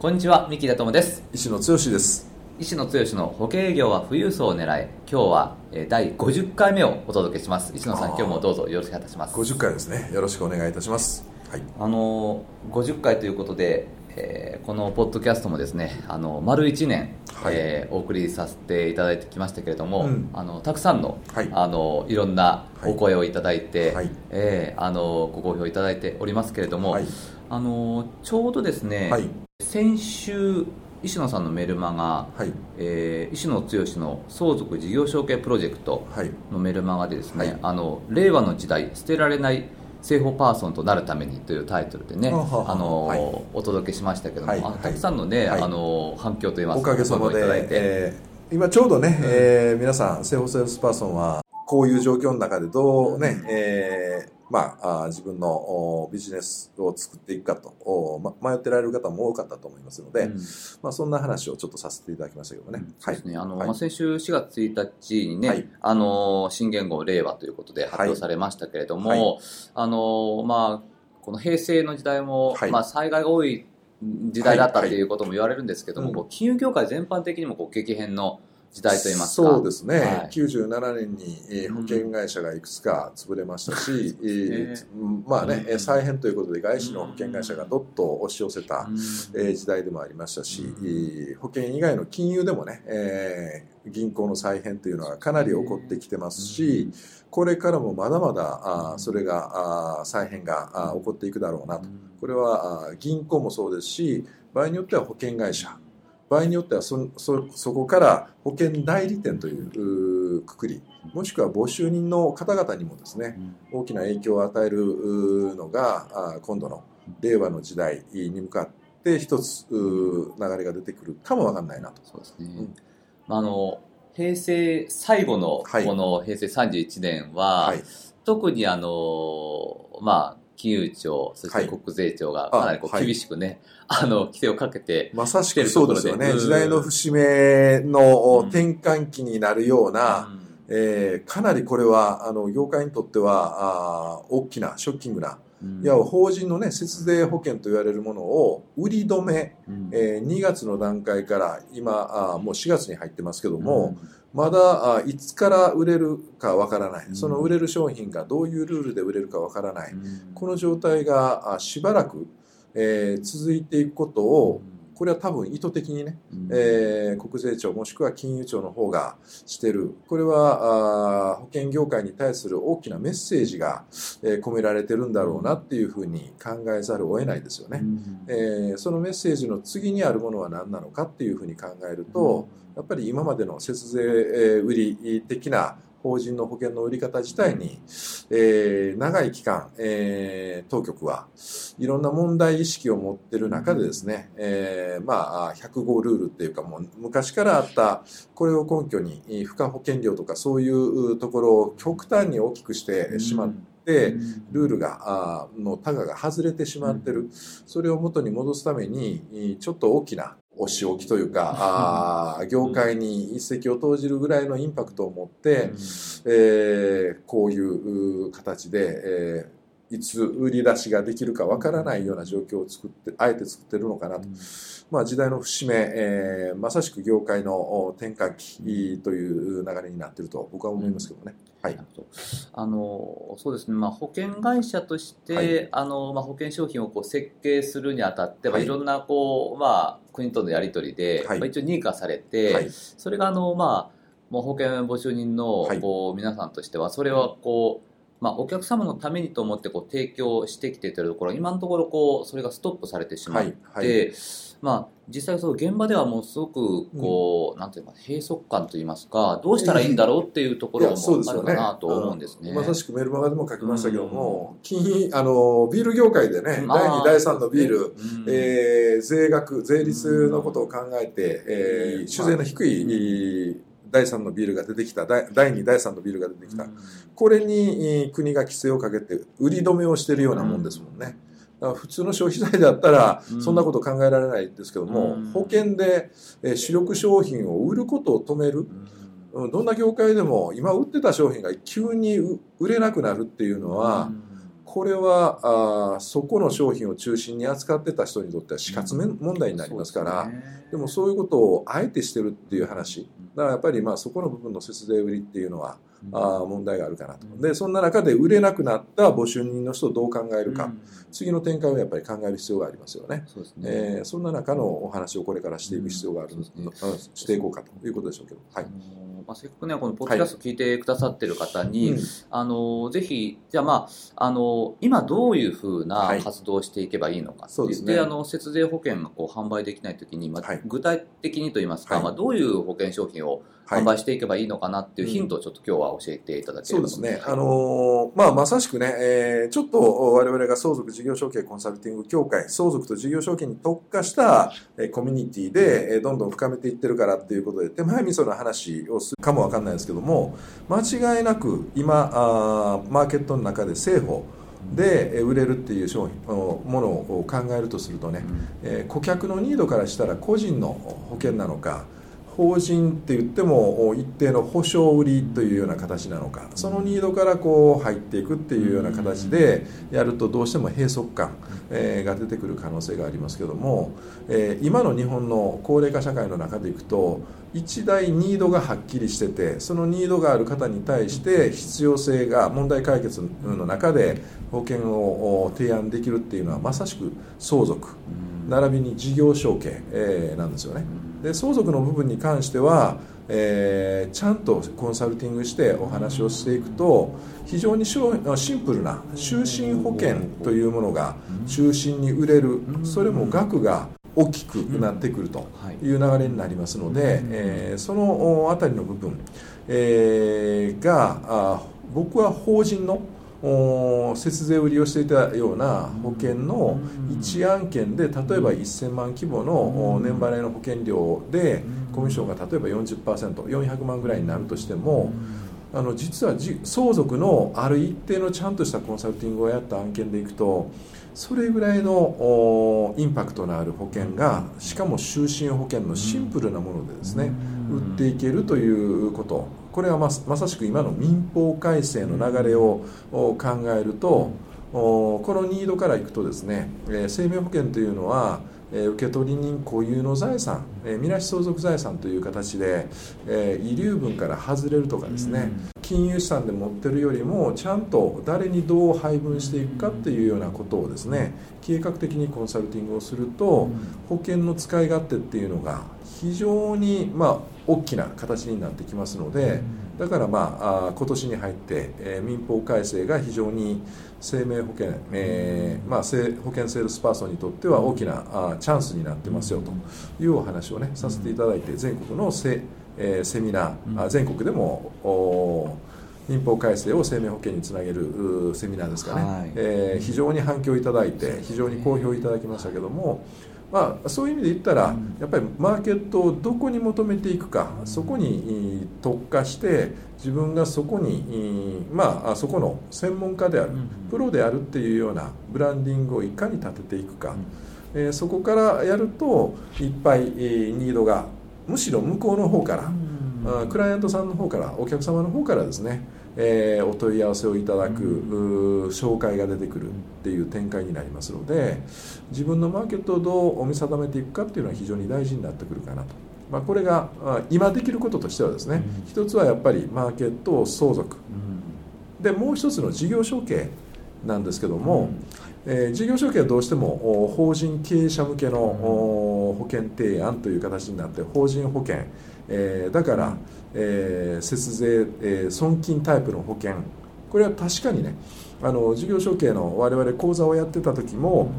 こんにちは三木田智です。石野剛です。石野剛の保険営業は富裕層を狙い今日は第50回目をお届けします。石野さん今日もどうぞよろしくお願いいたします。50回ですね。よろしくお願いいたします。はい。あの50回ということでえー、このポッドキャストもですねあの丸1年、はい、えー、お送りさせていただいてきましたけれども、うん、あのたくさんの,、はい、あのいろんなお声をいただいて、はい、えー、あのご好評いただいておりますけれども、はい、あのちょうどですね、はい、先週石野さんのメルマガ、はい。えー、石野剛の相続事業承継プロジェクトのメルマガでですね、はい、あの令和の時代捨てられない生保パーソンとなるためにというタイトルでね、あの、はい、お届けしましけども、はい、たくさんのね、はい、あの反響といいますか、おかげさまで、えー、今ちょうどね、うん、えー、皆さん生保セールスパーソンはこういう状況の中でどうね、うん、えーまあ、自分のビジネスを作っていくかと、ま、迷ってられる方も多かったと思いますので、うん、まあ、そんな話をちょっとさせていただきましたけどね。あの、はい、まあ、先週4月1日にね、はい、あの、新元号令和ということで発表されましたけれども、はい、あの、まあ、この平成の時代も、まあ、災害が多い時代だったっていうことも言われるんですけども、金融業界全般的にもこう激変の時代といいますか。そうですね、はい、97年に、えー、保険会社がいくつか潰れましたし、うん、えー、まあね、うん、再編ということで外資の保険会社がどっと押し寄せた、うん、えー、時代でもありましたし、うん、保険以外の金融でもね、えー、銀行の再編というのはかなり起こってきてますし、これからもまだまだあそれがあ再編があ起こっていくだろうなと。これはあ銀行もそうですし場合によっては保険会社場合によってはそそそこから保険代理店というくくりもしくは募集人の方々にもですね大きな影響を与えるのが今度の令和の時代に向かって一つ流れが出てくるかもわかんないなと。そうですね、うん、あの平成最後のこの平成31年は、はい、特にあのまあ金融庁、そして国税庁がかなりこう厳しくね、はい、あの、規制をかけてまさしくそうですよね。時代の節目の転換期になるような、うん、えー、かなりこれは、あの、業界にとっては、あ大きな、ショッキングな、うん、いや法人のね節税保険と言われるものを売り止め、うん、えー、2月の段階から今あもう4月に入ってますけども、うん、まだいつから売れるかわからない、その売れる商品がどういうルールで売れるかわからない、この状態がしばらく、えー、続いていくことを、これは多分意図的にね、うん、えー、国税庁もしくは金融庁の方がしてる。これはあ保険業界に対する大きなメッセージが、えー、込められてるんだろうなっていうふうに考えざるを得ないですよね、うん、えー、そのメッセージの次にあるものは何なのかっていうふうに考えると、やっぱり今までの節税売り的な法人の保険の売り方自体に、えー、長い期間、えー、当局はいろんな問題意識を持ってる中でですね、えー、まあ、105ルールっていうかもう昔からあった、これを根拠に、付加保険料とかそういうところを極端に大きくしてしまって、ルールが、あの、タガが外れてしまってる。それを元に戻すために、ちょっと大きなお仕置きというか、あ業界に一石を投じるぐらいのインパクトを持って、うん、えー、こういう形で、えー、いつ売り出しができるかわからないような状況を作って、あえて作ってるのかなと。うん、まあ時代の節目、えー、まさしく業界の転換期という流れになっていると僕は思いますけどね。はい、あのそうですね、まあ、保険会社として、はい、あのまあ、保険商品をこう設計するにあたって、はい、まあ、い。ろんなこう、まあ、国とのやり取りで、はい。まあ、一応認可されて、はい、それがあの、まあ、もう保険募集人のこう皆さんとしてはそれはこうまあ、お客様のためにと思ってこう提供してきているところ今のところこうそれがストップされてしまって、はいはい、まあ、実際その現場ではもうすごくこう、うん、なんていうか閉塞感といいますかどうしたらいいんだろうっていうところもあるかなと思うんですね。まさしくメルマガでも書きましたけども、うん、あのビール業界でね、第2、第3のビール、うん、えー、税額、税率のことを考えて、えー、酒税の低い第3のビールが出てきた第2第3のビールが出てきた、これに国が規制をかけて売り止めをしているようなもんですもんね。普通の消費財だったらそんなこと考えられないですけども、保険で主力商品を売ることを止める、どんな業界でも今売ってた商品が急に売れなくなるっていうのは、これはあそこの商品を中心に扱ってた人にとっては死活問題になりますから、うんでね、でもそういうことをあえてしてるっていう話。だからやっぱりまあそこの部分の節税売りっていうのは、うん、あ問題があるかなと。でそんな中で売れなくなった募集人の人をどう考えるか、うん、次の展開をやっぱり考える必要がありますよね。そね、えー、そんな中のお話をこれからしていく必要がある、うん、していこうかということでしょうけど。はいまあ、せっかくね、このポッドキャスト聞いてくださってる方に、はいうん、あの、ぜひ、じゃあまあ、あの、今どういうふうな活動をしていけばいいのかって言って、はいね、あの、節税保険がこう販売できないときに、まあ、具体的にと言いますか、まあ、どういう保険商品を販売していけばいいのかなっていうヒントをちょっと今日は教えていただければ、そうですね。あのー、まあ、まさしくね、えー、ちょっと我々が相続事業承継コンサルティング協会、相続と事業承継に特化した、えー、コミュニティで、えー、どんどん深めていってるからっていうことで、手前味噌の話をするかもわかんないですけども、間違いなく今、あマーケットの中で政法、で売れるっていう商品ものを考えるとするとね、え顧客のニードからしたら個人の保険なのか法人って言っても一定の保証売りというような形なのかそのニードからこう入っていくっていうような形でやるとどうしても閉塞感、えが出てくる可能性がありますけども、え今の日本の高齢化社会の中でいくと一大ニードがはっきりしててそのニードがある方に対して必要性が問題解決の中で保険を提案できるっていうのはまさしく相続並びに事業承継、えなんですよね。で相続の部分に関しては、えー、ちゃんとコンサルティングしてお話をしていくと非常にシンプルな就寝保険というものが中心に売れるそれも額が大きくなってくるという流れになりますので、えー、その辺りの部分、えー、が僕は法人の節税を利用していたような保険の1案件で例えば1000万規模の年払いの保険料でコミッションが例えば 40%400 万ぐらいになるとしてもあの実は相続のある一定のちゃんとしたコンサルティングをやった案件でいくとそれぐらいのインパクトのある保険がしかも就寝保険のシンプルなものでですね売っていけるということ。これはままさしく今の民法改正の流れを考えるとこのニードからいくとですね生命保険というのは受取人固有の財産みなし相続財産という形で遺留分から外れるとかですね金融資産で持ってるよりもちゃんと誰にどう配分していくかっていうようなことをですね計画的にコンサルティングをすると保険の使い勝手っていうのが非常にまあ大きな形になってきますのでだからまあ今年に入って、え民法改正が非常に生命保険、えーまあ、保険セールスパーソンにとっては大きなあチャンスになってますよというお話をねさせていただいて全国のセ,、えー、セミナー、うん、全国でも民法改正を生命保険につなげるセミナーですかね、はい、えー、非常に反響いただいて非常に好評いただきましたけども、まあ、そういう意味で言ったら、やっぱりマーケットをどこに求めていくか、そこに特化して、自分がそこに、まあ、そこの専門家である、プロであるっていうようなブランディングをいかに立てていくか、えー、そこからやると、いっぱいニードが、むしろ向こうの方から、クライアントさんの方から、お客様の方からですね、えー、お問い合わせをいただく、紹介が出てくるっていう展開になりますので自分のマーケットをどう見定めていくかっていうのは非常に大事になってくるかなと。まあ、これが今できることとしてはですね、一つはやっぱりマーケットを相続、でもう一つの事業承継なんですけども、えー、事業承継はどうしても法人経営者向けの保険提案という形になって法人保険、えー、だから、えー、節税、えー、損金タイプの保険。これは確かにねあの事業承継の我々講座をやってた時も、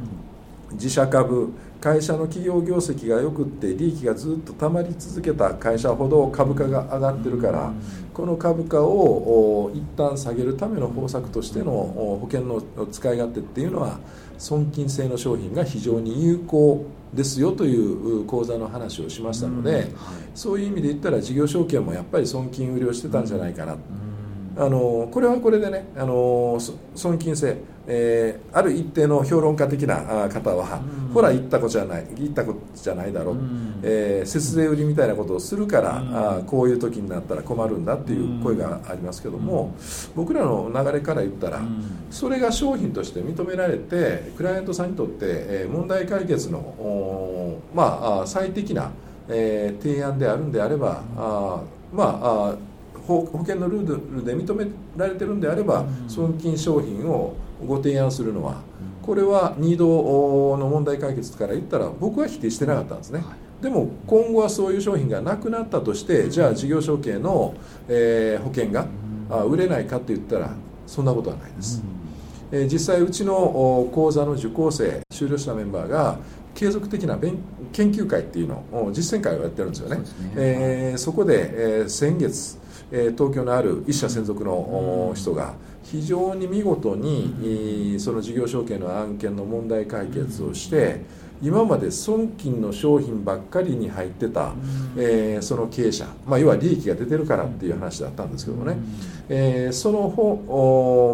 自社株会社の企業業績がよくって利益がずっとたまり続けた会社ほど株価が上がってるからこの株価を一旦下げるための方策としての保険の使い勝手っていうのは損金性の商品が非常に有効ですよという講座の話をしましたので、そういう意味で言ったら事業承継もやっぱり損金売りをしてたんじゃないかな。あのこれはこれでねあの損金性、えー、ある一定の評論家的な方は、うん、ほら言ったことじゃない言ったことじゃないだろう、うん、えー、節税売りみたいなことをするから、うん、あこういう時になったら困るんだっていう声がありますけども、僕らの流れから言ったら、それが商品として認められてクライアントさんにとって、えー、問題解決のまあ最適な、えー、提案であるんであればあまあ保険のルールで認められてるんであれば、損金商品をご提案するのは、これはニードの問題解決から言ったら僕は否定してなかったんですね。でも今後はそういう商品がなくなったとしてじゃあ事業承継の、えー、保険が売れないかって言ったらそんなことはないです、えー、実際うちの講座の受講生修了したメンバーが継続的な研究会っていうのを実践会をやってるんですよね。そ、ね、えー、そこで、えー、先月え東京のある一社専属の人が非常に見事にその事業承継の案件の問題解決をして今まで損金の商品ばっかりに入ってた、えー、その経営者、まあ、要は利益が出てるからっていう話だったんですけどもね、えー、その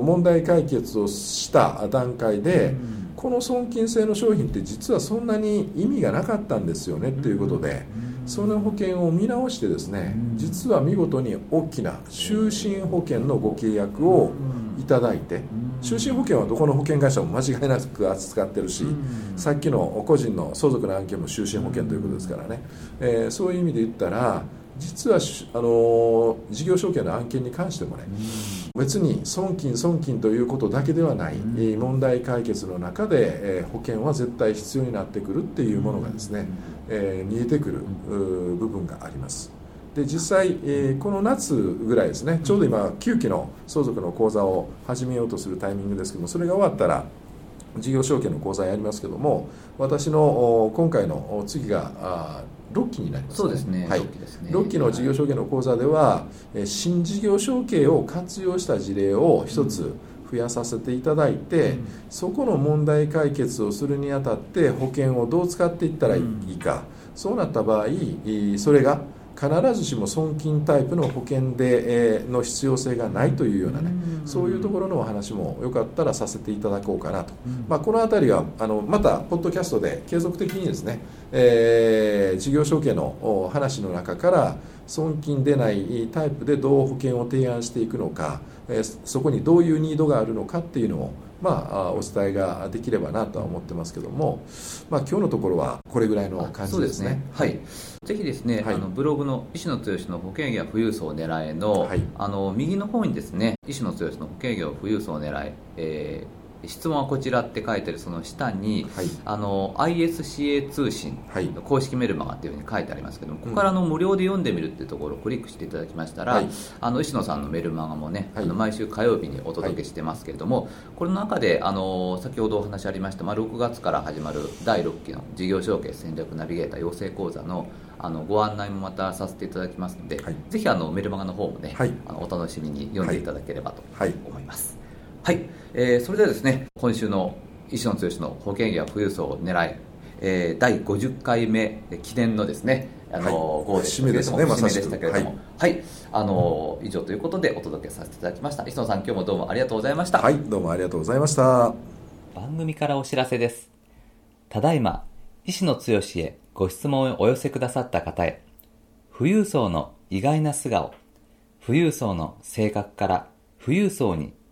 問題解決をした段階でこの損金制の商品って実はそんなに意味がなかったんですよねっていうことで。その保険を見直してですね実は見事に大きな就寝保険のご契約をいただいて就寝保険はどこの保険会社も間違いなく扱ってるしさっきの個人の相続の案件も就寝保険ということですからね、えー、そういう意味で言ったら実はあの事業承継の案件に関してもね、別に損金損金ということだけではない、問題解決の中で、え保険は絶対必要になってくるっていうものがですね、え見えてくる部分があります。で実際、えこの夏ぐらいですねちょうど今9期の相続の講座を始めようとするタイミングですけどもそれが終わったら事業承継の講座やりますけども私の今回の次が6期になります、ね、そうですね、はい、6期の事業承継の講座では、新事業承継を活用した事例を一つ増やさせていただいて、うん、そこの問題解決をするにあたって保険をどう使っていったらいいか、うん、そうなった場合それが必ずしも損金タイプの保険で、えー、の必要性がないというようなね、そういうところのお話もよかったらさせていただこうかなと、まあ、この辺りはあのまたポッドキャストで継続的にですね、えー、事業承継の話の中から損金出ないタイプでどう保険を提案していくのか、えー、そこにどういうニードがあるのかっていうのをまあ、お伝えができればなとは思ってますけども、まあ、今日のところはこれぐらいの感じですね。すね。はい、ぜひですね、はい、あのブログの石野剛の保険業富裕層を狙えの、はい、あの右の方にですね石野剛の保険業富裕層を狙ええー質問はこちらって書いてるその下に、はい、あの ISCA 通信の公式メルマガっていうふうに書いてありますけども、ここからの無料で読んでみるっていうところをクリックしていただきましたら、はい、あの石野さんのメルマガもね、あの毎週火曜日にお届けしてますけれども、この中であの先ほどお話ありました、まあ、6月から始まる第6期の事業承継戦略ナビゲーター養成講座のあのご案内もまたさせていただきますので、はい、ぜひあのメルマガの方もね、はい、あのお楽しみに読んでいただければと思います。はい、えー、それではですね今週の石野剛の保険や富裕層を狙い、えー、第50回目記念のですねあの、はい、号で締めですねまさしく。でしたけれども、はい、はい、あの以上ということでお届けさせていただきました。石野さん今日もどうもありがとうございました。はい。どうもありがとうございました。番組からお知らせです。ただいま石野剛へご質問をお寄せくださった方へ富裕層の意外な素顔富裕層の性格から富裕層に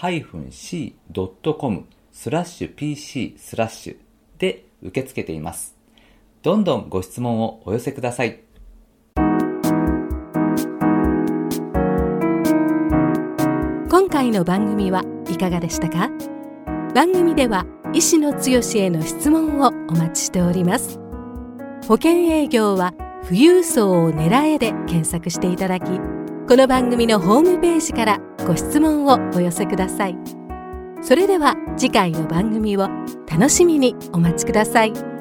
-c.com スラッシュ pc スラッシュで受け付けています。どんどんご質問をお寄せください。今回の番組はいかがでしたか？番組では医師の強への質問をお待ちしております保険営業は富裕層を狙えで検索していただきこの番組のホームページからご質問をお寄せくださいそれでは次回の番組を楽しみにお待ちください。